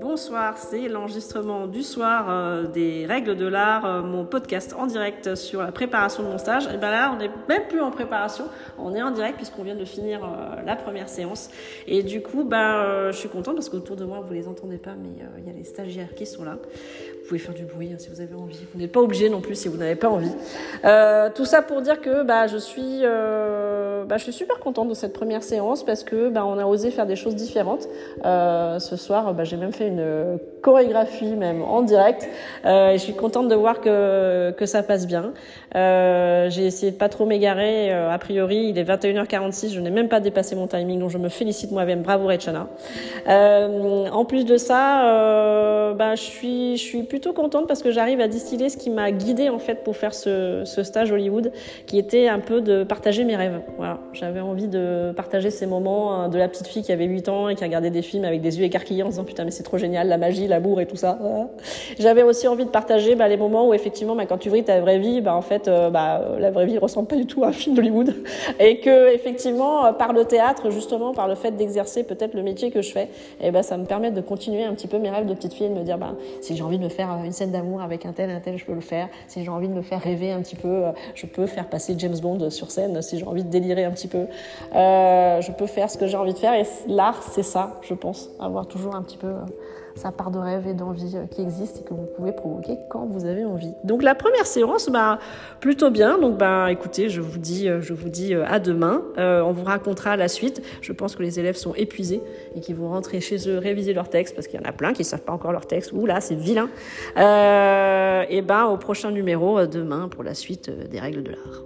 Bonsoir, c'est l'enregistrement du soir euh, des règles de l'art, euh, mon podcast en direct sur la préparation de mon stage. Et ben là, on n'est même plus en préparation, on est en direct puisqu'on vient de finir euh, la première séance. Et du coup, ben, je suis contente parce qu'autour de moi, vous les entendez pas, mais il y a les stagiaires qui sont là. Vous pouvez faire du bruit hein, si vous avez envie. Vous n'êtes pas obligé non plus si vous n'avez pas envie. tout ça pour dire que bah, je suis, bah, je suis super contente de cette première séance parce que bah, on a osé faire des choses différentes. ce soir, bah, j'ai même fait une chorégraphie même en direct. Euh, et je suis contente de voir que, que ça passe bien. Euh, j'ai essayé de pas trop m'égarer. Euh, a priori, il est 21h46. Je n'ai même pas dépassé mon timing, donc je me félicite moi-même. Bravo Rechana. Euh, en plus de ça, euh, bah, je suis je suis plutôt contente parce que j'arrive à distiller ce qui m'a guidée en fait pour faire ce, ce stage Hollywood, qui était un peu de partager mes rêves. Voilà, j'avais envie de partager ces moments hein, de la petite fille qui avait 8 ans et qui regardait des films avec des yeux écarquillés en disant putain mais c'est trop génial la magie, l'amour et tout ça. J'avais aussi envie de partager bah, les moments où effectivement, bah, quand tu vis ta vraie vie, bah, en fait, euh, la vraie vie ressemble pas du tout à un film d'Hollywood, et que effectivement, euh, par le théâtre, justement, par le fait d'exercer peut-être le métier que je fais, et eh ça me permet de continuer un petit peu mes rêves de petite fille, de me dire, si j'ai envie de me faire euh, une scène d'amour avec un tel, un tel, je peux le faire. Si j'ai envie de me faire rêver un petit peu, je peux faire passer James Bond sur scène. Si j'ai envie de délirer un petit peu, euh, je peux faire ce que j'ai envie de faire. Et l'art, c'est ça, je pense, avoir toujours un petit peu sa part de rêve et d'envie euh, qui existe et que vous pouvez provoquer quand vous avez envie. Donc la première séance, bah, plutôt bien. Donc bah, écoutez, je vous dis, euh, je vous dis euh, à demain. on vous racontera la suite. Je pense que les élèves sont épuisés et qu'ils vont rentrer chez eux réviser leur texte parce qu'il y en a plein qui ne savent pas encore leur texte. Ouh là, c'est vilain. et ben au prochain numéro demain pour la suite des règles de l'art.